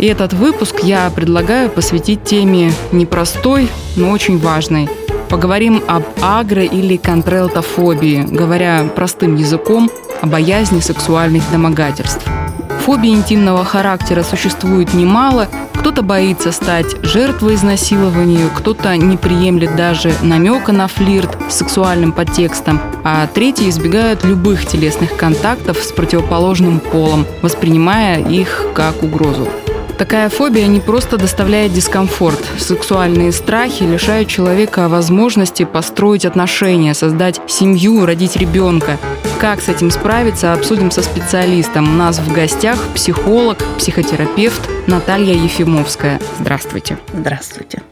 И этот выпуск я предлагаю посвятить теме непростой, но очень важной. Поговорим об агро- или контрелтофобии, говоря простым языком, о боязни сексуальных домогательств – Фобий интимного характера существует немало. Кто-то боится стать жертвой изнасилования, кто-то не приемлет даже намека на флирт с сексуальным подтекстом, а третьи избегают любых телесных контактов с противоположным полом, воспринимая их как угрозу. Такая фобия не просто доставляет дискомфорт. Сексуальные страхи лишают человека возможности построить отношения, создать семью, родить ребенка. Как с этим справиться, обсудим со специалистом. У нас в гостях психолог, психотерапевт Наталья Ефимовская. Здравствуйте. Здравствуйте.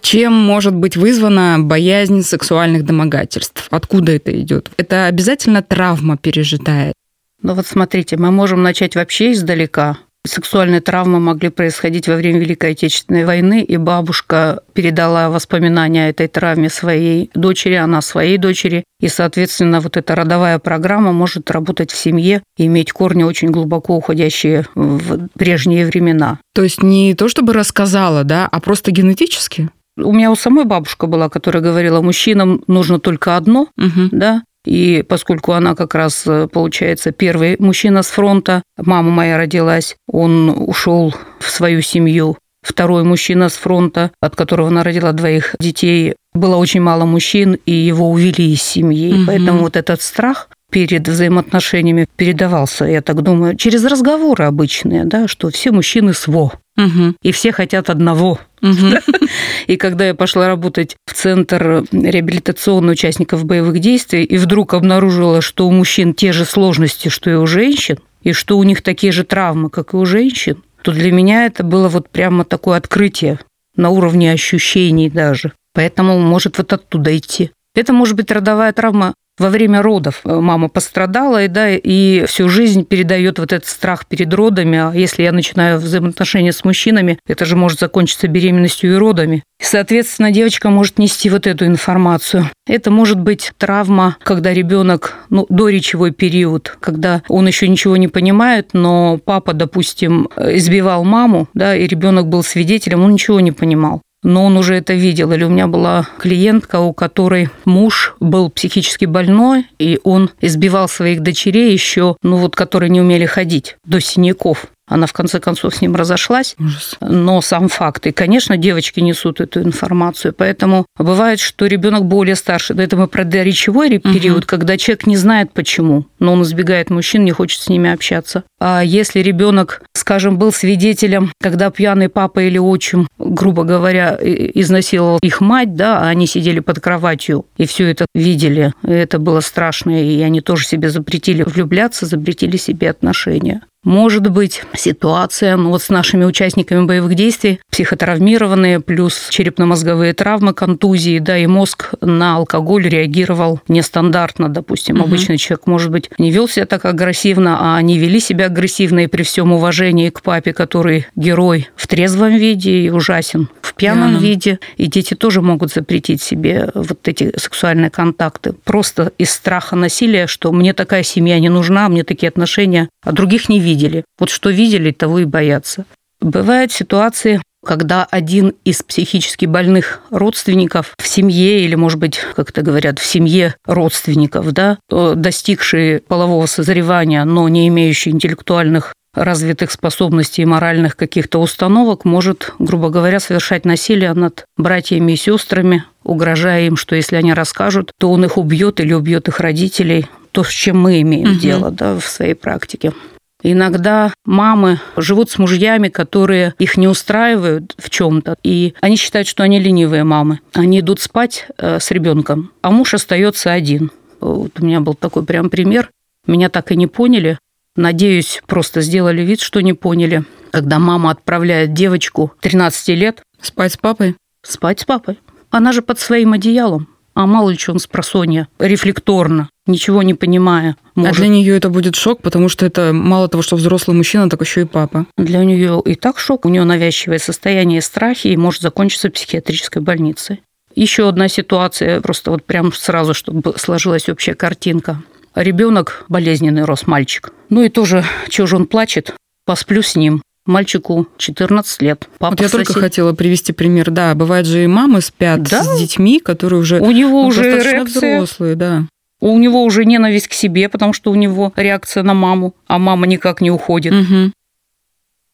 Чем может быть вызвана боязнь сексуальных домогательств? Откуда это идет? Это обязательно травма пережитая? Ну вот смотрите, мы можем начать вообще издалека. Сексуальные травмы могли происходить во время Великой Отечественной войны, и бабушка передала воспоминания о этой травме своей дочери, она своей дочери, и, соответственно, вот эта родовая программа может работать в семье и иметь корни очень глубоко уходящие в прежние времена. То есть не то чтобы рассказала, да, а просто генетически? У меня у самой бабушка была, которая говорила, мужчинам нужно только одно, угу. да, и поскольку она как раз, э, получается, первый мужчина с фронта, мама моя родилась, он ушел в свою семью. Второй мужчина с фронта, от которого она родила двоих детей, было очень мало мужчин, и его увели из семьи. Угу. Поэтому вот этот страх перед взаимоотношениями передавался, я так думаю, через разговоры обычные, да, что все мужчины сво, угу. и все хотят одного. И когда я пошла работать в центр реабилитационных участников боевых действий, и вдруг обнаружила, что у мужчин те же сложности, что и у женщин, и что у них такие же травмы, как и у женщин, то для меня это было вот прямо такое открытие на уровне ощущений даже. Поэтому может вот оттуда идти. Это может быть родовая травма во время родов э, мама пострадала, и, да, и всю жизнь передает вот этот страх перед родами. А если я начинаю взаимоотношения с мужчинами, это же может закончиться беременностью и родами. И, соответственно, девочка может нести вот эту информацию. Это может быть травма, когда ребенок, ну, до речевой период, когда он еще ничего не понимает, но папа, допустим, избивал маму, да, и ребенок был свидетелем, он ничего не понимал но он уже это видел. Или у меня была клиентка, у которой муж был психически больной, и он избивал своих дочерей еще, ну вот, которые не умели ходить, до синяков. Она в конце концов с ним разошлась. Ужас. Но сам факт. И, конечно, девочки несут эту информацию. Поэтому бывает, что ребенок более старший. Это мы про доречевой период, угу. когда человек не знает почему, но он избегает мужчин, не хочет с ними общаться. А если ребенок, скажем, был свидетелем, когда пьяный папа или отчим, грубо говоря, изнасиловал их мать, да, а они сидели под кроватью и все это видели, и это было страшно, и они тоже себе запретили влюбляться, запретили себе отношения. Может быть ситуация ну, вот с нашими участниками боевых действий, психотравмированные, плюс черепно-мозговые травмы, контузии, да, и мозг на алкоголь реагировал нестандартно, допустим. Угу. Обычный человек, может быть, не вел себя так агрессивно, а они вели себя агрессивно и при всем уважении к папе, который герой в трезвом виде и ужасен в пьяном Пьяным. виде. И дети тоже могут запретить себе вот эти сексуальные контакты. Просто из страха насилия, что мне такая семья не нужна, мне такие отношения, а других не видно видели. Вот что видели, того и боятся. Бывают ситуации, когда один из психически больных родственников в семье, или, может быть, как это говорят, в семье родственников, да, достигшие полового созревания, но не имеющие интеллектуальных развитых способностей и моральных каких-то установок, может, грубо говоря, совершать насилие над братьями и сестрами, угрожая им, что если они расскажут, то он их убьет или убьет их родителей. То, с чем мы имеем угу. дело да, в своей практике. Иногда мамы живут с мужьями, которые их не устраивают в чем-то, и они считают, что они ленивые мамы. Они идут спать э, с ребенком, а муж остается один. Вот у меня был такой прям пример. Меня так и не поняли. Надеюсь, просто сделали вид, что не поняли. Когда мама отправляет девочку 13 лет спать с папой, спать с папой. Она же под своим одеялом. А мало ли что он с просонья, рефлекторно, ничего не понимая. Может. А для нее это будет шок, потому что это мало того, что взрослый мужчина, так еще и папа. Для нее и так шок. У нее навязчивое состояние страхи и может закончиться психиатрической больницей. Еще одна ситуация, просто вот прям сразу, чтобы сложилась общая картинка. Ребенок болезненный рос, мальчик. Ну и тоже, чего же он плачет, посплю с ним. Мальчику 14 лет. Папа вот я сосед... только хотела привести пример. Да, бывает же и мамы спят да? с детьми, которые уже у него ну, уже эрекция. взрослые, да. У него уже ненависть к себе, потому что у него реакция на маму, а мама никак не уходит. Угу.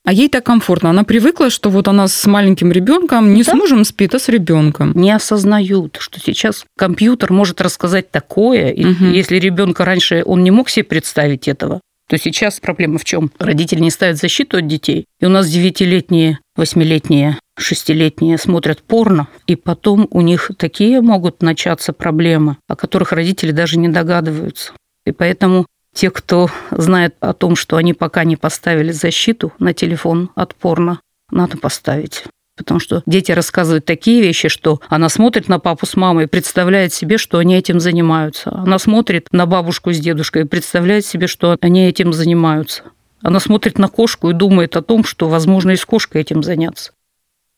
А ей так комфортно. Она привыкла, что вот она с маленьким ребенком не да? с мужем спит, а с ребенком. Не осознают, что сейчас компьютер может рассказать такое, угу. если ребенка раньше он не мог себе представить этого, то сейчас проблема в чем? Родители не ставят защиту от детей, и у нас девятилетние, восьмилетние, шестилетние смотрят порно, и потом у них такие могут начаться проблемы, о которых родители даже не догадываются. И поэтому те, кто знает о том, что они пока не поставили защиту на телефон от порно, надо поставить. Потому что дети рассказывают такие вещи, что она смотрит на папу с мамой и представляет себе, что они этим занимаются. Она смотрит на бабушку с дедушкой и представляет себе, что они этим занимаются. Она смотрит на кошку и думает о том, что, возможно, и с кошкой этим заняться.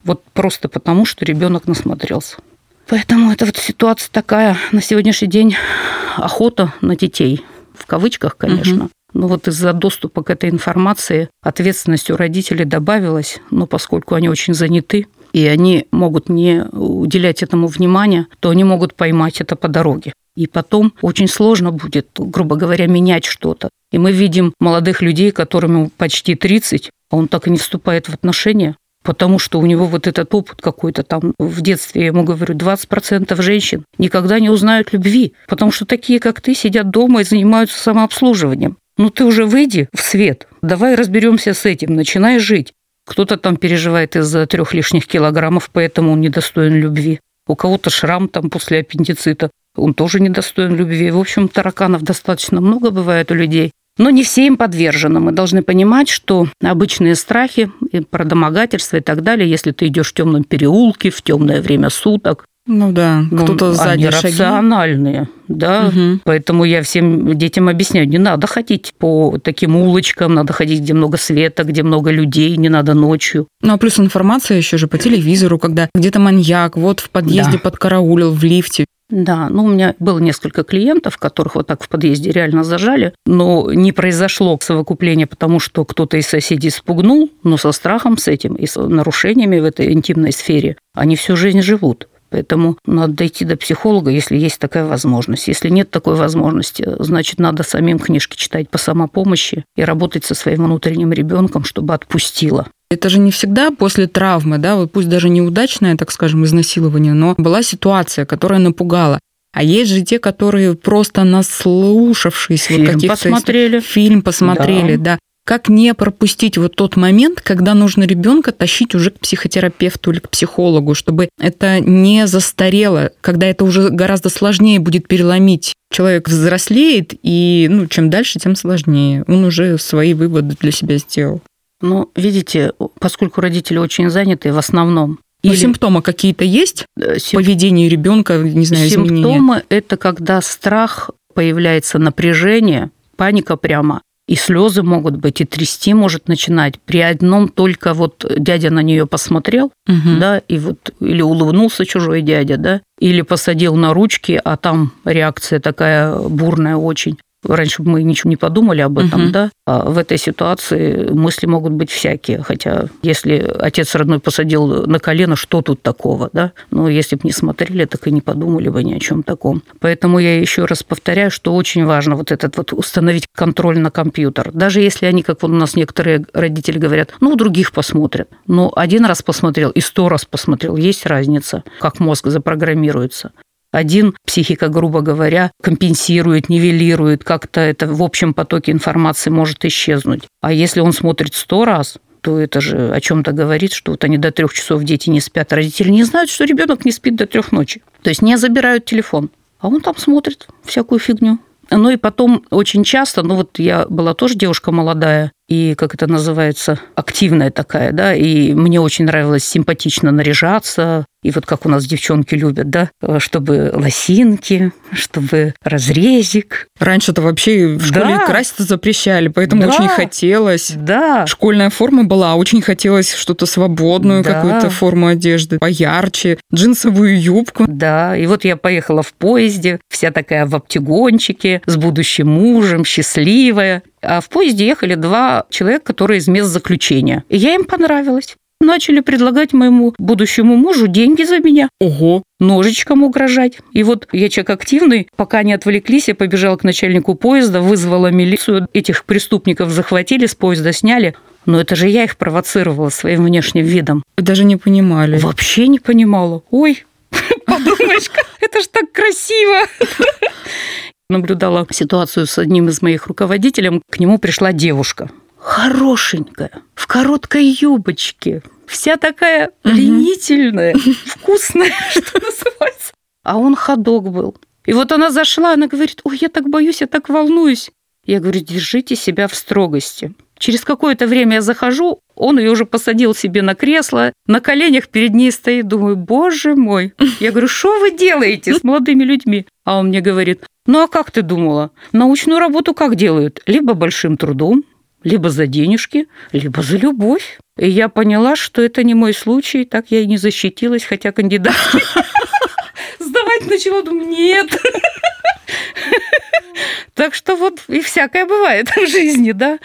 Вот просто потому, что ребенок насмотрелся. Поэтому эта вот ситуация такая на сегодняшний день охота на детей. В кавычках, конечно. Угу. Но вот из-за доступа к этой информации ответственность у родителей добавилась, но поскольку они очень заняты, и они могут не уделять этому внимания, то они могут поймать это по дороге. И потом очень сложно будет, грубо говоря, менять что-то. И мы видим молодых людей, которым почти 30, а он так и не вступает в отношения, потому что у него вот этот опыт какой-то там в детстве, я ему говорю, 20% женщин никогда не узнают любви, потому что такие, как ты, сидят дома и занимаются самообслуживанием. Ну ты уже выйди в свет, давай разберемся с этим, начинай жить. Кто-то там переживает из-за трех лишних килограммов, поэтому он недостоин любви. У кого-то шрам там после аппендицита, он тоже недостоин любви. В общем, тараканов достаточно много бывает у людей. Но не все им подвержены. Мы должны понимать, что обычные страхи про домогательство и так далее, если ты идешь в темном переулке, в темное время суток, ну да, ну, кто-то сзади они шаги. рациональные, да. Угу. Поэтому я всем детям объясняю, не надо ходить по таким улочкам, надо ходить, где много света, где много людей, не надо ночью. Ну а плюс информация еще же по телевизору, когда где-то маньяк, вот в подъезде да. подкараулил, в лифте. Да, ну у меня было несколько клиентов, которых вот так в подъезде реально зажали, но не произошло совокупление, потому что кто-то из соседей спугнул, но со страхом с этим и с нарушениями в этой интимной сфере они всю жизнь живут. Поэтому надо дойти до психолога, если есть такая возможность. Если нет такой возможности, значит, надо самим книжки читать по самопомощи и работать со своим внутренним ребенком, чтобы отпустило. Это же не всегда после травмы, да, вот пусть даже неудачное, так скажем, изнасилование, но была ситуация, которая напугала. А есть же те, которые просто наслушавшись фильм вот каких-то посмотрели, фильм посмотрели, да. да, как не пропустить вот тот момент, когда нужно ребенка тащить уже к психотерапевту или к психологу, чтобы это не застарело, когда это уже гораздо сложнее будет переломить. Человек взрослеет, и ну, чем дальше, тем сложнее. Он уже свои выводы для себя сделал. Ну, видите, поскольку родители очень заняты в основном, или... симптомы какие-то есть? Э, Сим... Поведение ребенка, не знаю, Симптомы изменения? это когда страх появляется напряжение, паника прямо, и слезы могут быть, и трясти может начинать. При одном только вот дядя на нее посмотрел, угу. да, и вот или улыбнулся чужой дядя, да, или посадил на ручки, а там реакция такая бурная очень. Раньше мы ничего не подумали об этом, угу. да. А в этой ситуации мысли могут быть всякие. Хотя, если отец родной посадил на колено, что тут такого, да? Но если бы не смотрели, так и не подумали бы ни о чем таком. Поэтому я еще раз повторяю, что очень важно вот этот вот установить контроль на компьютер. Даже если они, как вот у нас некоторые родители говорят, ну, у других посмотрят. Но один раз посмотрел и сто раз посмотрел. Есть разница, как мозг запрограммируется. Один психика, грубо говоря, компенсирует, нивелирует, как-то это в общем потоке информации может исчезнуть. А если он смотрит сто раз, то это же о чем-то говорит, что вот они до трех часов дети не спят, родители не знают, что ребенок не спит до трех ночи. То есть не забирают телефон, а он там смотрит всякую фигню. Ну и потом очень часто, ну вот я была тоже девушка молодая, и, как это называется, активная такая, да, и мне очень нравилось симпатично наряжаться, и вот как у нас девчонки любят, да, чтобы лосинки, чтобы разрезик. Раньше-то вообще в школе да. краситься запрещали, поэтому да. очень хотелось. Да. Школьная форма была, очень хотелось что-то свободную, да. какую-то форму одежды, поярче, джинсовую юбку. Да, и вот я поехала в поезде, вся такая в оптигончике, с будущим мужем, счастливая. А в поезде ехали два человека, которые из мест заключения. И я им понравилась начали предлагать моему будущему мужу деньги за меня. Ого! Ножичком угрожать. И вот я человек активный, пока не отвлеклись, я побежала к начальнику поезда, вызвала милицию, этих преступников захватили, с поезда сняли. Но это же я их провоцировала своим внешним видом. Даже не понимали. Вообще не понимала. Ой, подумаешь, это ж так красиво наблюдала ситуацию с одним из моих руководителей. К нему пришла девушка хорошенькая, в короткой юбочке, вся такая пленительная, вкусная, что называется. А он ходок был. И вот она зашла, она говорит, ой, я так боюсь, я так волнуюсь. Я говорю, держите себя в строгости. Через какое-то время я захожу, он ее уже посадил себе на кресло, на коленях перед ней стоит, думаю, боже мой. Я говорю, что вы делаете с молодыми людьми? А он мне говорит, ну а как ты думала? Научную работу как делают? Либо большим трудом, либо за денежки, либо за любовь. И я поняла, что это не мой случай, так я и не защитилась, хотя кандидат сдавать начала, думаю, нет. Так что вот и всякое бывает в жизни, да.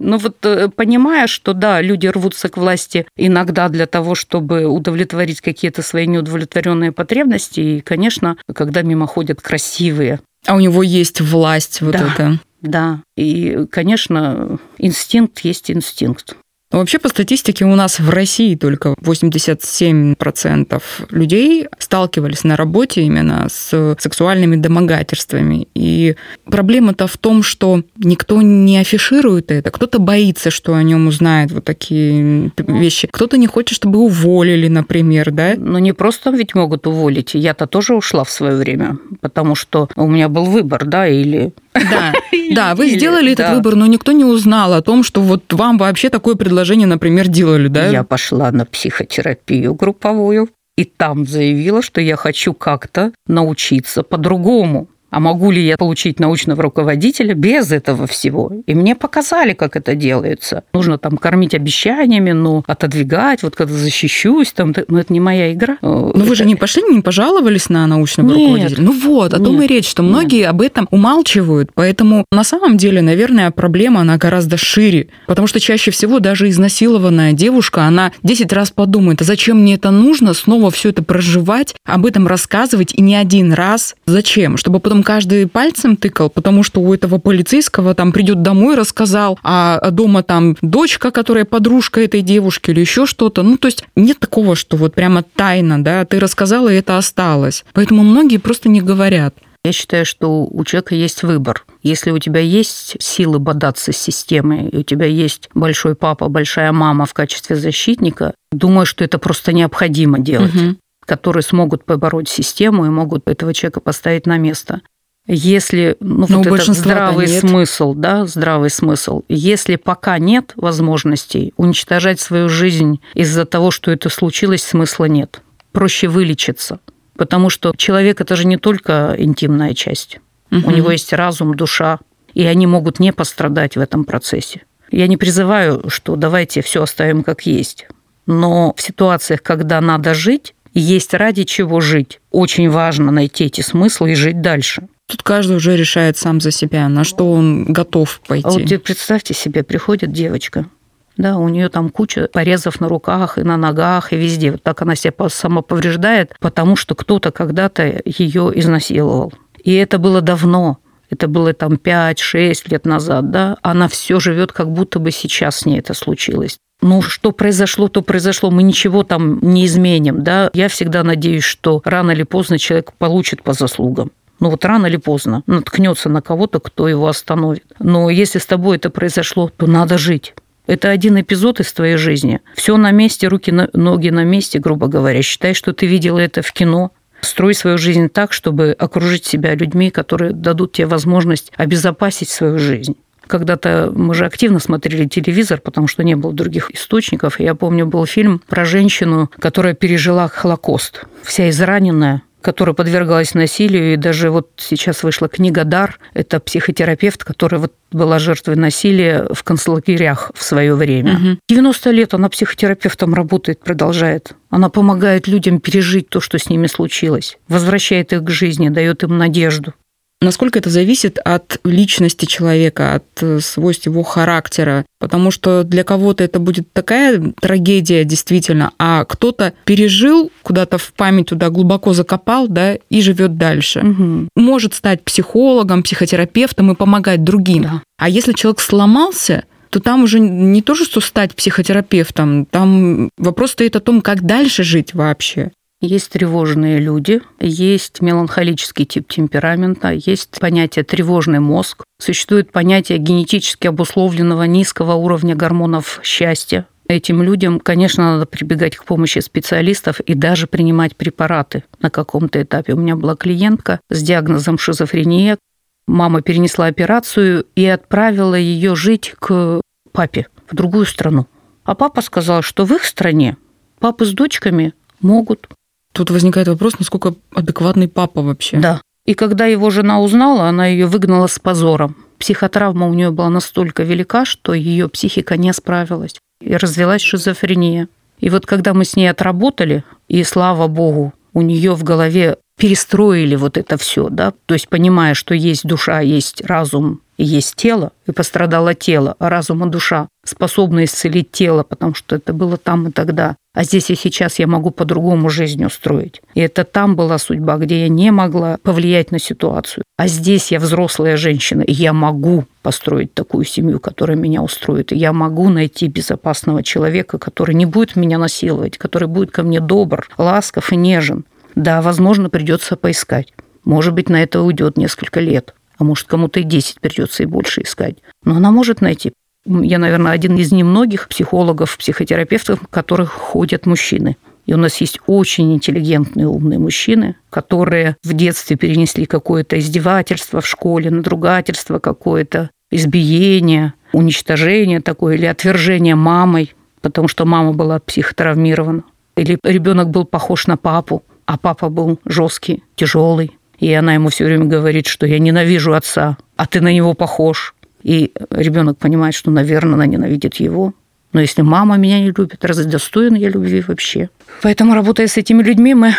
Но вот э, понимая, что да, люди рвутся к власти иногда для того, чтобы удовлетворить какие-то свои неудовлетворенные потребности, и, конечно, когда мимо ходят красивые. А у него есть власть вот да. это. Да, и, конечно, инстинкт есть инстинкт. Вообще, по статистике, у нас в России только 87% людей сталкивались на работе именно с сексуальными домогательствами. И проблема-то в том, что никто не афиширует это. Кто-то боится, что о нем узнают вот такие вещи. Кто-то не хочет, чтобы уволили, например, да? Но не просто ведь могут уволить. Я-то тоже ушла в свое время, потому что у меня был выбор, да, или да, да, вы сделали этот выбор, но никто не узнал о том, что вот вам вообще такое предложение, например, делали, да? Я пошла на психотерапию групповую и там заявила, что я хочу как-то научиться по-другому а могу ли я получить научного руководителя без этого всего? И мне показали, как это делается. Нужно там кормить обещаниями, но отодвигать, вот когда защищусь, там, ну это не моя игра. Но это... вы же не пошли, не пожаловались на научного Нет. руководителя? Ну вот, о том Нет. и речь, что многие Нет. об этом умалчивают, поэтому на самом деле, наверное, проблема, она гораздо шире, потому что чаще всего даже изнасилованная девушка, она 10 раз подумает, а зачем мне это нужно, снова все это проживать, об этом рассказывать и не один раз. Зачем? Чтобы потом каждый пальцем тыкал, потому что у этого полицейского там придет домой, рассказал, а дома там дочка, которая подружка этой девушки или еще что-то. Ну, то есть нет такого, что вот прямо тайна, да, ты рассказала, и это осталось. Поэтому многие просто не говорят. Я считаю, что у человека есть выбор. Если у тебя есть силы бодаться с системой, и у тебя есть большой папа, большая мама в качестве защитника, думаю, что это просто необходимо делать. Угу которые смогут побороть систему и могут этого человека поставить на место. Если ну, Но вот это здравый нет. смысл, да, здравый смысл. Если пока нет возможностей уничтожать свою жизнь из-за того, что это случилось, смысла нет. Проще вылечиться. Потому что человек это же не только интимная часть. Угу. У него есть разум, душа, и они могут не пострадать в этом процессе. Я не призываю, что давайте все оставим как есть. Но в ситуациях, когда надо жить, есть ради чего жить. Очень важно найти эти смыслы и жить дальше. Тут каждый уже решает сам за себя, на что он готов пойти. А вот представьте себе, приходит девочка, да, у нее там куча порезов на руках и на ногах и везде. Вот так она себя самоповреждает, потому что кто-то когда-то ее изнасиловал. И это было давно. Это было там 5-6 лет назад, да, она все живет, как будто бы сейчас с ней это случилось ну, что произошло, то произошло, мы ничего там не изменим, да. Я всегда надеюсь, что рано или поздно человек получит по заслугам. Ну вот рано или поздно наткнется на кого-то, кто его остановит. Но если с тобой это произошло, то надо жить. Это один эпизод из твоей жизни. Все на месте, руки, ноги на месте, грубо говоря. Считай, что ты видела это в кино. Строй свою жизнь так, чтобы окружить себя людьми, которые дадут тебе возможность обезопасить свою жизнь. Когда-то мы же активно смотрели телевизор, потому что не было других источников. Я помню, был фильм про женщину, которая пережила Холокост. Вся израненная, которая подвергалась насилию. И даже вот сейчас вышла книга «Дар». Это психотерапевт, который вот была жертвой насилия в концлагерях в свое время. Угу. 90 лет она психотерапевтом работает, продолжает. Она помогает людям пережить то, что с ними случилось, возвращает их к жизни, дает им надежду. Насколько это зависит от личности человека, от э, свойств его характера? Потому что для кого-то это будет такая трагедия действительно, а кто-то пережил, куда-то в память туда глубоко закопал, да, и живет дальше. Угу. Может стать психологом, психотерапевтом и помогать другим. Да. А если человек сломался, то там уже не то, что стать психотерапевтом, там вопрос стоит о том, как дальше жить вообще. Есть тревожные люди, есть меланхолический тип темперамента, есть понятие тревожный мозг, существует понятие генетически обусловленного низкого уровня гормонов счастья. Этим людям, конечно, надо прибегать к помощи специалистов и даже принимать препараты на каком-то этапе. У меня была клиентка с диагнозом шизофрения. Мама перенесла операцию и отправила ее жить к папе в другую страну. А папа сказал, что в их стране папы с дочками могут Тут возникает вопрос, насколько адекватный папа вообще. Да. И когда его жена узнала, она ее выгнала с позором. Психотравма у нее была настолько велика, что ее психика не справилась. И развелась шизофрения. И вот когда мы с ней отработали, и слава богу, у нее в голове перестроили вот это все, да, то есть понимая, что есть душа, есть разум, есть тело, и пострадало тело, а разум и душа способны исцелить тело, потому что это было там и тогда. А здесь и сейчас я могу по-другому жизнь устроить. И это там была судьба, где я не могла повлиять на ситуацию. А здесь я взрослая женщина, и я могу построить такую семью, которая меня устроит. И я могу найти безопасного человека, который не будет меня насиловать, который будет ко мне добр, ласков и нежен. Да, возможно, придется поискать. Может быть, на это уйдет несколько лет а может, кому-то и 10 придется и больше искать. Но она может найти. Я, наверное, один из немногих психологов, психотерапевтов, в которых ходят мужчины. И у нас есть очень интеллигентные, умные мужчины, которые в детстве перенесли какое-то издевательство в школе, надругательство какое-то, избиение, уничтожение такое или отвержение мамой, потому что мама была психотравмирована. Или ребенок был похож на папу, а папа был жесткий, тяжелый, и она ему все время говорит, что я ненавижу отца, а ты на него похож. И ребенок понимает, что, наверное, она ненавидит его. Но если мама меня не любит, разве достоин я любви вообще? Поэтому, работая с этими людьми, мы,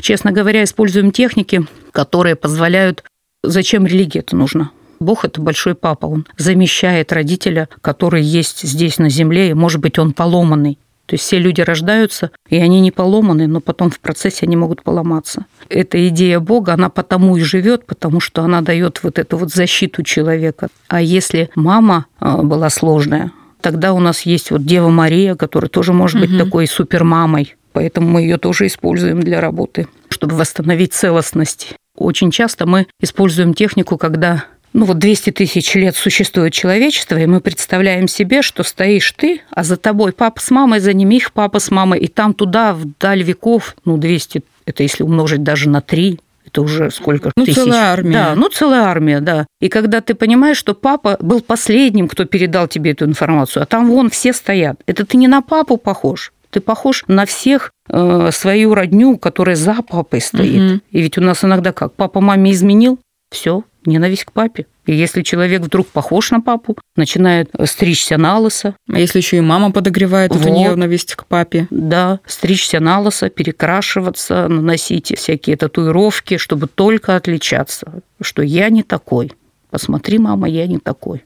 честно говоря, используем техники, которые позволяют... Зачем религия это нужно? Бог – это большой папа. Он замещает родителя, который есть здесь на земле, и, может быть, он поломанный. То есть все люди рождаются, и они не поломаны, но потом в процессе они могут поломаться. Эта идея Бога, она потому и живет, потому что она дает вот эту вот защиту человека. А если мама а, была сложная, тогда у нас есть вот Дева Мария, которая тоже может быть угу. такой супермамой. Поэтому мы ее тоже используем для работы, чтобы восстановить целостность. Очень часто мы используем технику, когда ну вот 200 тысяч лет существует человечество, и мы представляем себе, что стоишь ты, а за тобой папа с мамой, за ними их папа с мамой, и там туда, вдаль веков, ну 200, это если умножить даже на 3, это уже сколько ну, тысяч. целая армия. Да, ну целая армия, да. И когда ты понимаешь, что папа был последним, кто передал тебе эту информацию, а там вон все стоят, это ты не на папу похож, ты похож на всех э, свою родню, которая за папой стоит. Угу. И ведь у нас иногда как, папа маме изменил, все, ненависть к папе. И если человек вдруг похож на папу, начинает стричься на лысо. А если еще и мама подогревает вот. у нее ненависть к папе? Да, стричься на лысо, перекрашиваться, наносить всякие татуировки, чтобы только отличаться, что я не такой. Посмотри, мама, я не такой.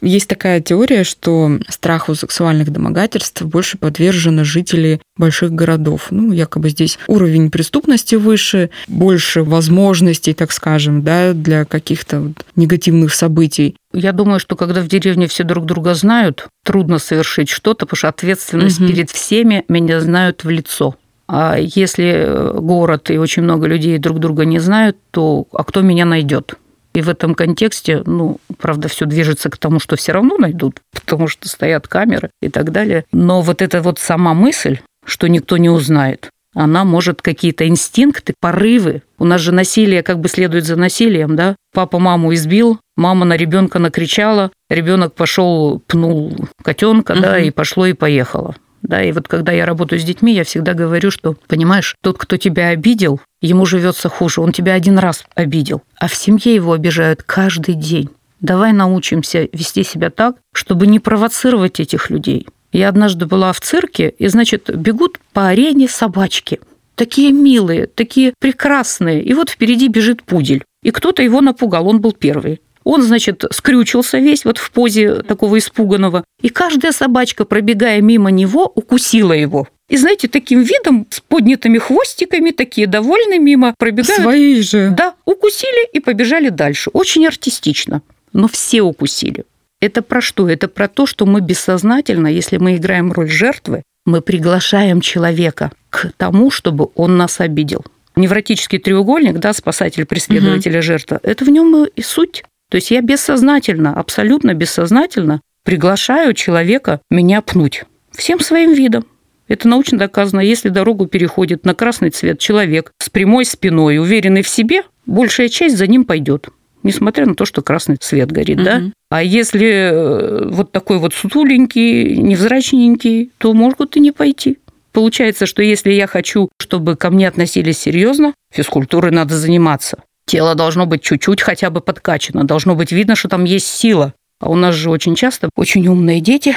Есть такая теория, что страху сексуальных домогательств больше подвержены жители больших городов. Ну, якобы здесь уровень преступности выше, больше возможностей, так скажем, да, для каких-то вот негативных событий. Я думаю, что когда в деревне все друг друга знают, трудно совершить что-то, потому что ответственность угу. перед всеми меня знают в лицо. А если город и очень много людей друг друга не знают, то а кто меня найдет? И в этом контексте, ну, правда, все движется к тому, что все равно найдут, потому что стоят камеры и так далее. Но вот эта вот сама мысль, что никто не узнает, она может какие-то инстинкты, порывы. У нас же насилие как бы следует за насилием, да? Папа маму избил, Мама на ребенка накричала, ребенок пошел, пнул котенка, угу. да, и пошло и поехало. Да, и вот когда я работаю с детьми, я всегда говорю, что, понимаешь, тот, кто тебя обидел, ему живется хуже. Он тебя один раз обидел, а в семье его обижают каждый день. Давай научимся вести себя так, чтобы не провоцировать этих людей. Я однажды была в цирке, и, значит, бегут по арене собачки. Такие милые, такие прекрасные. И вот впереди бежит пудель. И кто-то его напугал, он был первый. Он, значит, скрючился весь вот в позе такого испуганного. И каждая собачка, пробегая мимо него, укусила его. И знаете, таким видом, с поднятыми хвостиками, такие довольные мимо пробегают. Свои же. Да, укусили и побежали дальше. Очень артистично. Но все укусили. Это про что? Это про то, что мы бессознательно, если мы играем роль жертвы, мы приглашаем человека к тому, чтобы он нас обидел. Невротический треугольник, да, спасатель, преследователь, угу. жертва, это в нем и суть. То есть я бессознательно, абсолютно бессознательно приглашаю человека меня пнуть всем своим видом. Это научно доказано. Если дорогу переходит на красный цвет человек с прямой спиной, уверенный в себе, большая часть за ним пойдет несмотря на то, что красный цвет горит, угу. да. А если э, вот такой вот сутуленький, невзрачненький, то могут и не пойти. Получается, что если я хочу, чтобы ко мне относились серьезно, физкультурой надо заниматься. Тело должно быть чуть-чуть хотя бы подкачано, должно быть видно, что там есть сила. А у нас же очень часто очень умные дети,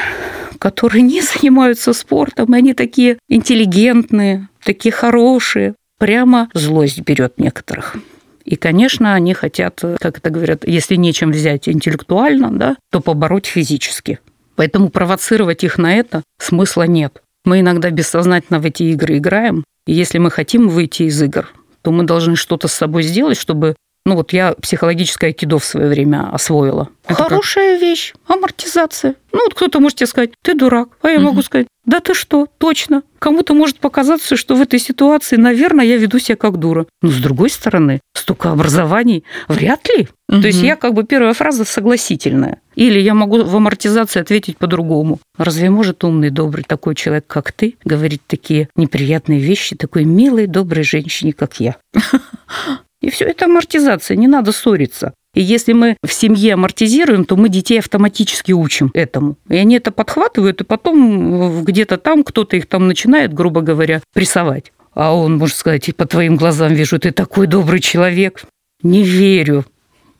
которые не занимаются спортом, и они такие интеллигентные, такие хорошие. Прямо злость берет некоторых. И, конечно, они хотят, как это говорят, если нечем взять интеллектуально, да, то побороть физически. Поэтому провоцировать их на это смысла нет. Мы иногда бессознательно в эти игры играем, и если мы хотим выйти из игр, то мы должны что-то с собой сделать, чтобы ну вот я психологическое айкидо в свое время освоила. Это Хорошая как? вещь, амортизация. Ну вот кто-то может тебе сказать, ты дурак, а я угу. могу сказать, да ты что, точно. Кому-то может показаться, что в этой ситуации, наверное, я веду себя как дура. Но с другой стороны, столько образований, вряд ли. Угу. То есть я как бы первая фраза согласительная. Или я могу в амортизации ответить по-другому. Разве может умный, добрый такой человек, как ты, говорить такие неприятные вещи такой милой, доброй женщине, как я? И все это амортизация, не надо ссориться. И если мы в семье амортизируем, то мы детей автоматически учим этому. И они это подхватывают, и потом где-то там кто-то их там начинает, грубо говоря, прессовать. А он может сказать, по твоим глазам вижу, ты такой добрый человек. Не верю,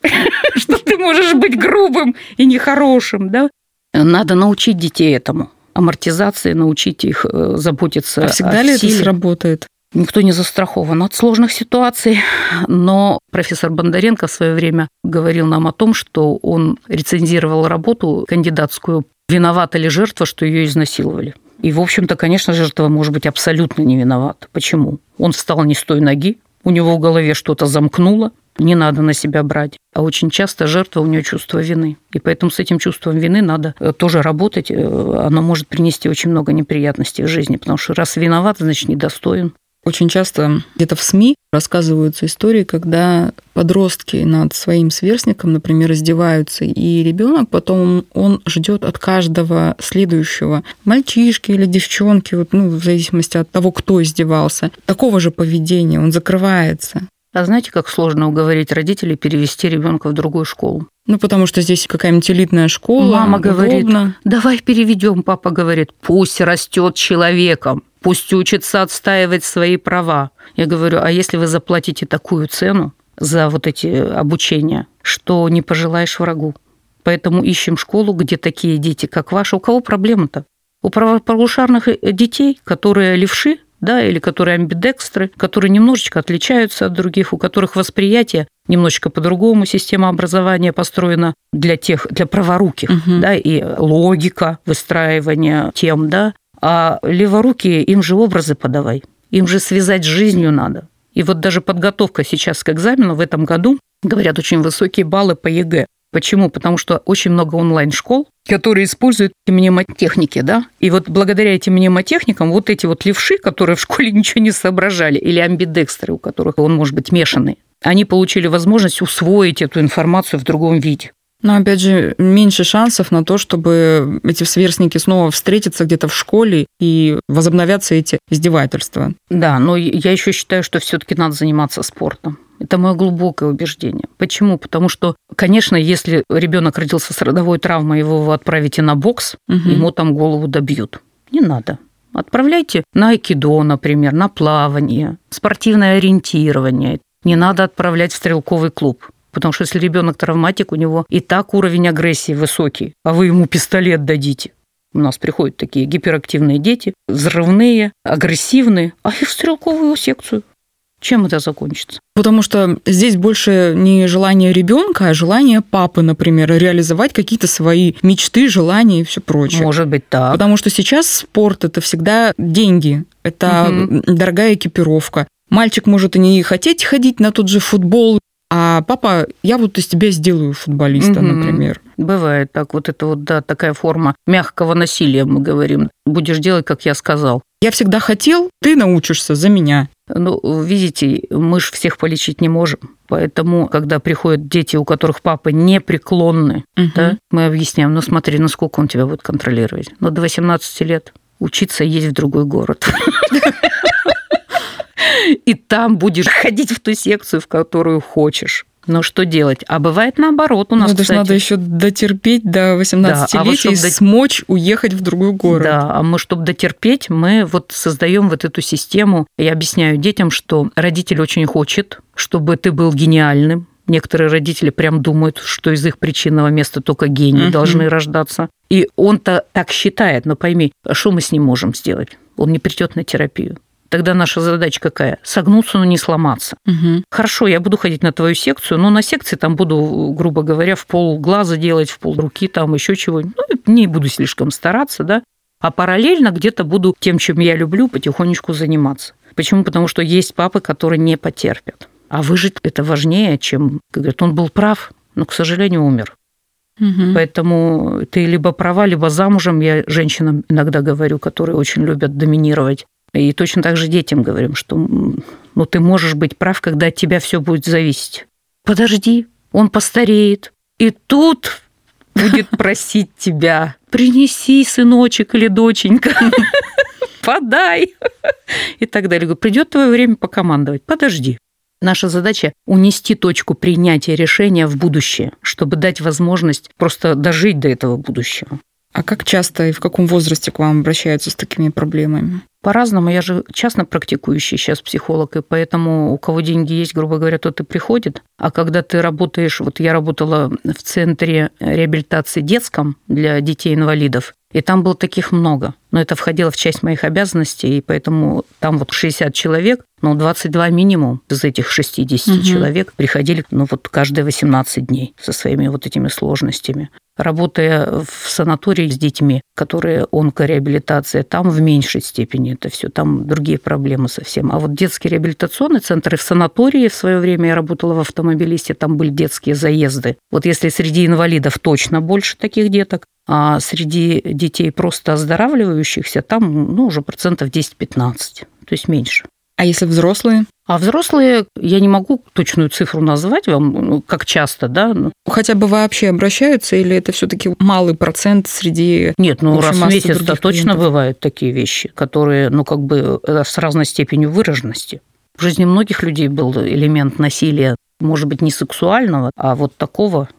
что ты можешь быть грубым и нехорошим, да? Надо научить детей этому амортизации, научить их э, заботиться. А всегда ли силе. это сработает? Никто не застрахован от сложных ситуаций, но профессор Бондаренко в свое время говорил нам о том, что он рецензировал работу кандидатскую «Виновата ли жертва, что ее изнасиловали?» И, в общем-то, конечно, жертва может быть абсолютно не виновата. Почему? Он встал не с той ноги, у него в голове что-то замкнуло, не надо на себя брать. А очень часто жертва у нее чувство вины. И поэтому с этим чувством вины надо э, тоже работать. Э, оно может принести очень много неприятностей в жизни, потому что раз виноват, значит недостоин. Очень часто где-то в СМИ рассказываются истории, когда подростки над своим сверстником, например, издеваются, и ребенок потом он ждет от каждого следующего мальчишки или девчонки, вот, ну, в зависимости от того, кто издевался, такого же поведения, он закрывается. А знаете, как сложно уговорить родителей перевести ребенка в другую школу? Ну, потому что здесь какая-нибудь элитная школа. Мама удобно. говорит, давай переведем. Папа говорит, пусть растет человеком. Пусть учится отстаивать свои права. Я говорю, а если вы заплатите такую цену за вот эти обучения, что не пожелаешь врагу? Поэтому ищем школу, где такие дети, как ваши. У кого проблема-то? У правополушарных детей, которые левши, да, или которые амбидекстры, которые немножечко отличаются от других, у которых восприятие немножечко по-другому, система образования построена для тех, для праворуких, угу. да, и логика выстраивания тем, да, а леворукие, им же образы подавай, им же связать с жизнью надо. И вот даже подготовка сейчас к экзамену в этом году, говорят, очень высокие баллы по ЕГЭ. Почему? Потому что очень много онлайн-школ, которые используют мнемотехники, да? И вот благодаря этим мнемотехникам вот эти вот левши, которые в школе ничего не соображали, или амбидекстры, у которых он может быть мешанный, они получили возможность усвоить эту информацию в другом виде. Но опять же, меньше шансов на то, чтобы эти сверстники снова встретятся где-то в школе и возобновятся эти издевательства. Да, но я еще считаю, что все-таки надо заниматься спортом. Это мое глубокое убеждение. Почему? Потому что, конечно, если ребенок родился с родовой травмой, его вы отправите на бокс, угу. ему там голову добьют. Не надо. Отправляйте на айкидо, например, на плавание, спортивное ориентирование. Не надо отправлять в стрелковый клуб. Потому что если ребенок травматик, у него и так уровень агрессии высокий, а вы ему пистолет дадите. У нас приходят такие гиперактивные дети, взрывные, агрессивные, а их в стрелковую секцию. Чем это закончится? Потому что здесь больше не желание ребенка, а желание папы, например, реализовать какие-то свои мечты, желания и все прочее. Может быть, так. Потому что сейчас спорт это всегда деньги, это угу. дорогая экипировка. Мальчик может и не хотеть ходить на тот же футбол, а папа, я вот из тебя сделаю футболиста, угу. например. Бывает так, вот это вот, да, такая форма мягкого насилия, мы говорим. Будешь делать, как я сказал. Я всегда хотел, ты научишься за меня. Ну, видите, мы же всех полечить не можем. Поэтому, когда приходят дети, у которых папы непреклонны, угу. да, мы объясняем, ну смотри, ну сколько он тебя будет контролировать? Ну, до 18 лет учиться есть в другой город. И там будешь ходить в ту секцию, в которую хочешь. Но что делать? А бывает наоборот у нас, Ну, это же надо еще дотерпеть до 18 да, лет а вот, и до... смочь уехать в другой город. Да, а мы, чтобы дотерпеть, мы вот создаем вот эту систему. Я объясняю детям, что родитель очень хочет, чтобы ты был гениальным, Некоторые родители прям думают, что из их причинного места только гении uh-huh. должны рождаться. И он-то так считает, но пойми, а что мы с ним можем сделать? Он не придет на терапию. Тогда наша задача какая? Согнуться, но не сломаться. Угу. Хорошо, я буду ходить на твою секцию, но на секции там буду, грубо говоря, в пол глаза делать, в пол руки, там еще чего-нибудь. Ну, не буду слишком стараться, да. А параллельно где-то буду тем, чем я люблю, потихонечку заниматься. Почему? Потому что есть папы, которые не потерпят. А выжить это важнее, чем, говорят, он был прав, но, к сожалению, умер. Угу. Поэтому ты либо права, либо замужем. Я женщинам иногда говорю, которые очень любят доминировать. И точно так же детям говорим, что ну, ты можешь быть прав, когда от тебя все будет зависеть. Подожди, он постареет. И тут будет просить тебя, принеси, сыночек или доченька, подай. И так далее. Придет твое время покомандовать. Подожди. Наша задача – унести точку принятия решения в будущее, чтобы дать возможность просто дожить до этого будущего. А как часто и в каком возрасте к вам обращаются с такими проблемами? По-разному. Я же частно практикующий сейчас психолог, и поэтому у кого деньги есть, грубо говоря, тот и приходит. А когда ты работаешь, вот я работала в центре реабилитации детском для детей-инвалидов, и там было таких много. Но это входило в часть моих обязанностей, и поэтому там вот 60 человек, но 22 минимум из этих 60 угу. человек приходили ну, вот каждые 18 дней со своими вот этими сложностями. Работая в санатории с детьми, которые онкореабилитация, там в меньшей степени это все, там другие проблемы совсем. А вот детские реабилитационные центры в санатории в свое время я работала в автомобилисте, там были детские заезды. Вот если среди инвалидов точно больше таких деток, а среди детей просто оздоравливающихся там ну, уже процентов 10-15, то есть меньше. А если взрослые? А взрослые, я не могу точную цифру назвать вам, ну, как часто, да. Хотя бы вообще обращаются, или это все таки малый процент среди Нет, ну раз в месяц то точно бывают такие вещи, которые, ну, как бы э, с разной степенью выраженности. В жизни многих людей был элемент насилия, может быть, не сексуального, а вот такого,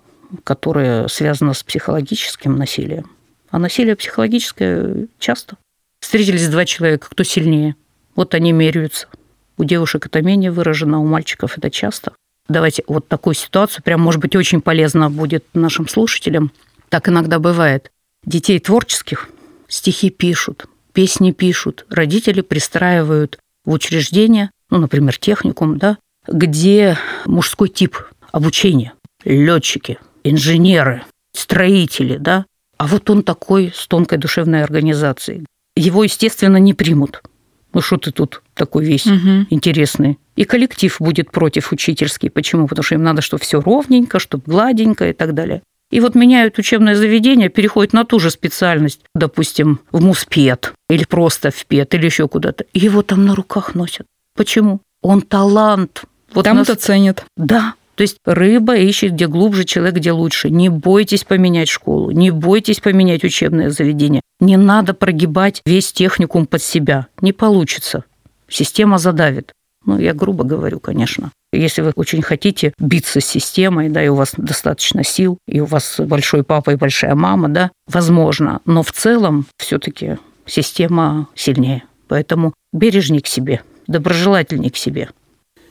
которое связано с психологическим насилием. А насилие психологическое часто. Встретились два человека, кто сильнее – вот они меряются. У девушек это менее выражено, у мальчиков это часто. Давайте вот такую ситуацию, прям, может быть, очень полезно будет нашим слушателям. Так иногда бывает. Детей творческих стихи пишут, песни пишут, родители пристраивают в учреждение, ну, например, техникум, да, где мужской тип обучения, летчики, инженеры, строители, да, а вот он такой с тонкой душевной организацией. Его, естественно, не примут. Ну что ты тут такой весь угу. интересный? И коллектив будет против учительский. Почему? Потому что им надо, чтобы все ровненько, чтобы гладенько и так далее. И вот меняют учебное заведение, переходят на ту же специальность, допустим, в МУСПЕД или просто в ПЕД или еще куда-то. И его там на руках носят. Почему? Он талант. Вот там нас... ценят. Да, То есть рыба ищет где глубже, человек где лучше. Не бойтесь поменять школу, не бойтесь поменять учебное заведение. Не надо прогибать весь техникум под себя. Не получится. Система задавит. Ну, я грубо говорю, конечно. Если вы очень хотите биться с системой, да, и у вас достаточно сил, и у вас большой папа и большая мама, да, возможно. Но в целом все-таки система сильнее. Поэтому бережней к себе, доброжелательней к себе.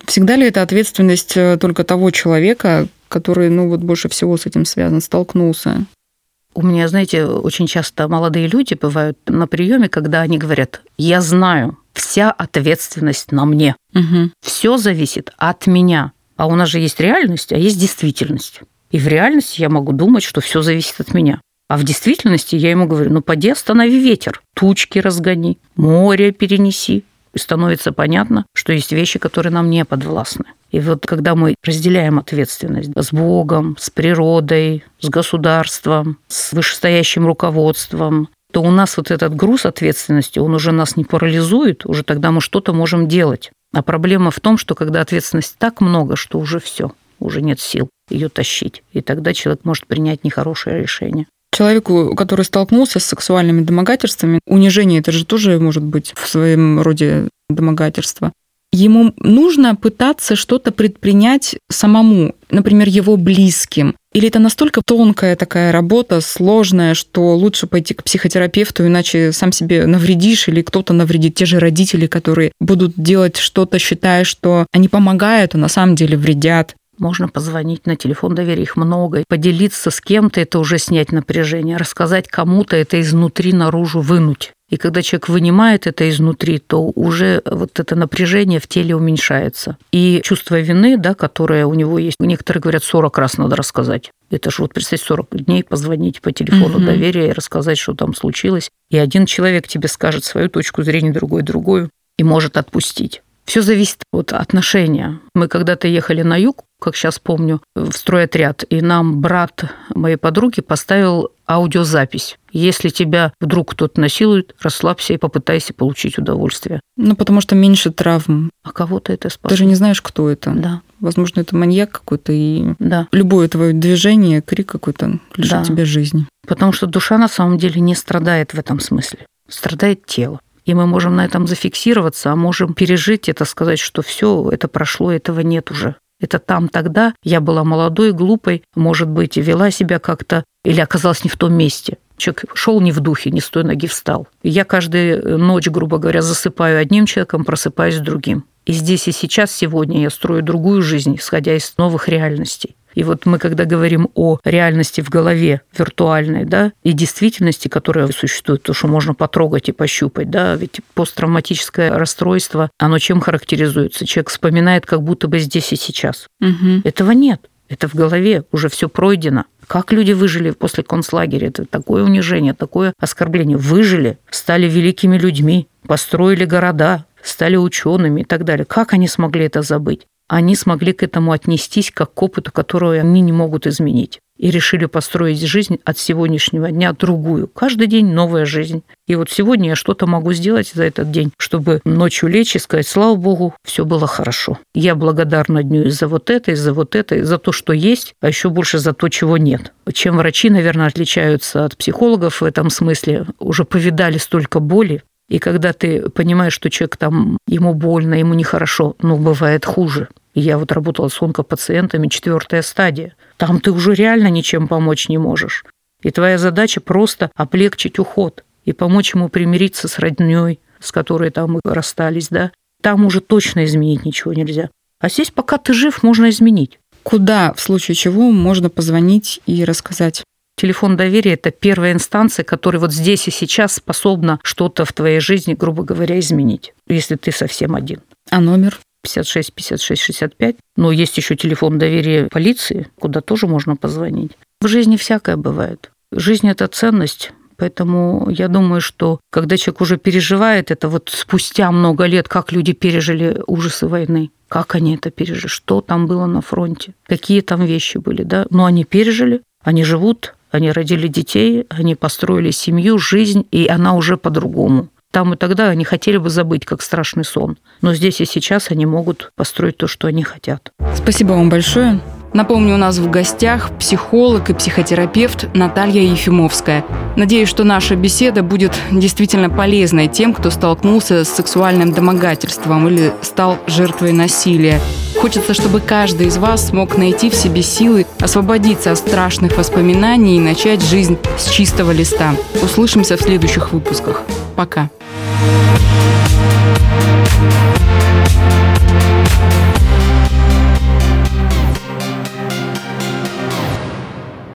Всегда ли это ответственность э, только того человека, который, ну, вот больше всего с этим связан, столкнулся? У меня, знаете, очень часто молодые люди бывают на приеме, когда они говорят, я знаю, вся ответственность на мне. Угу. Все зависит от меня. А у нас же есть реальность, а есть действительность. И в реальности я могу думать, что все зависит от меня. А в действительности я ему говорю, ну поди останови ветер, тучки разгони, море перенеси. И становится понятно, что есть вещи, которые нам не подвластны. И вот когда мы разделяем ответственность с Богом, с природой, с государством, с вышестоящим руководством, то у нас вот этот груз ответственности, он уже нас не парализует, уже тогда мы что-то можем делать. А проблема в том, что когда ответственности так много, что уже все, уже нет сил ее тащить. И тогда человек может принять нехорошее решение. Человеку, который столкнулся с сексуальными домогательствами, унижение это же тоже может быть в своем роде домогательство. Ему нужно пытаться что-то предпринять самому, например, его близким. Или это настолько тонкая такая работа, сложная, что лучше пойти к психотерапевту, иначе сам себе навредишь или кто-то навредит. Те же родители, которые будут делать что-то, считая, что они помогают, а на самом деле вредят. Можно позвонить на телефон доверия, их много. Поделиться с кем-то – это уже снять напряжение. Рассказать кому-то – это изнутри наружу вынуть. И когда человек вынимает это изнутри, то уже вот это напряжение в теле уменьшается. И чувство вины, да, которое у него есть, некоторые говорят, 40 раз надо рассказать. Это же вот, представьте, 40 дней позвонить по телефону угу. доверия и рассказать, что там случилось. И один человек тебе скажет свою точку зрения, другой другую, и может отпустить. Все зависит от отношения. Мы когда-то ехали на юг, как сейчас помню, в стройотряд, и нам брат моей подруги поставил аудиозапись. Если тебя вдруг кто-то насилует, расслабься и попытайся получить удовольствие. Ну, потому что меньше травм. А кого-то это спасает. Ты же не знаешь, кто это. Да. Возможно, это маньяк какой-то, и да. любое твое движение, крик какой-то лишит да. тебя жизни. Потому что душа на самом деле не страдает в этом смысле. Страдает тело. И мы можем на этом зафиксироваться, а можем пережить это, сказать, что все, это прошло, этого нет уже. Это там тогда я была молодой, глупой, может быть, вела себя как-то или оказалась не в том месте. Человек шел не в духе, не с той ноги встал. И я каждую ночь, грубо говоря, засыпаю одним человеком, просыпаюсь другим. И здесь и сейчас, сегодня я строю другую жизнь, исходя из новых реальностей. И вот мы, когда говорим о реальности в голове виртуальной, да, и действительности, которая существует, то, что можно потрогать и пощупать, да, ведь посттравматическое расстройство, оно чем характеризуется? Человек вспоминает, как будто бы здесь и сейчас. Угу. Этого нет. Это в голове, уже все пройдено. Как люди выжили после концлагеря? Это такое унижение, такое оскорбление. Выжили, стали великими людьми, построили города, стали учеными и так далее. Как они смогли это забыть? Они смогли к этому отнестись как к опыту, который они не могут изменить. И решили построить жизнь от сегодняшнего дня другую. Каждый день новая жизнь. И вот сегодня я что-то могу сделать за этот день, чтобы ночью лечь и сказать, слава богу, все было хорошо. Я благодарна дню и за вот это, и за вот это, и за то, что есть, а еще больше за то, чего нет. Чем врачи, наверное, отличаются от психологов в этом смысле, уже повидали столько боли, и когда ты понимаешь, что человек там, ему больно, ему нехорошо, ну, бывает хуже. Я вот работала с онкопациентами, четвертая стадия. Там ты уже реально ничем помочь не можешь. И твоя задача просто облегчить уход и помочь ему примириться с родней, с которой там мы расстались, да. Там уже точно изменить ничего нельзя. А здесь, пока ты жив, можно изменить. Куда, в случае чего, можно позвонить и рассказать? Телефон доверия – это первая инстанция, которая вот здесь и сейчас способна что-то в твоей жизни, грубо говоря, изменить, если ты совсем один. А номер? 56 56 65. Но есть еще телефон доверия полиции, куда тоже можно позвонить. В жизни всякое бывает. Жизнь – это ценность, Поэтому я думаю, что когда человек уже переживает это вот спустя много лет, как люди пережили ужасы войны, как они это пережили, что там было на фронте, какие там вещи были, да, но они пережили, они живут, они родили детей, они построили семью, жизнь, и она уже по-другому. Там и тогда они хотели бы забыть, как страшный сон. Но здесь и сейчас они могут построить то, что они хотят. Спасибо вам большое. Напомню, у нас в гостях психолог и психотерапевт Наталья Ефимовская. Надеюсь, что наша беседа будет действительно полезной тем, кто столкнулся с сексуальным домогательством или стал жертвой насилия. Хочется, чтобы каждый из вас смог найти в себе силы освободиться от страшных воспоминаний и начать жизнь с чистого листа. Услышимся в следующих выпусках. Пока. Yeah.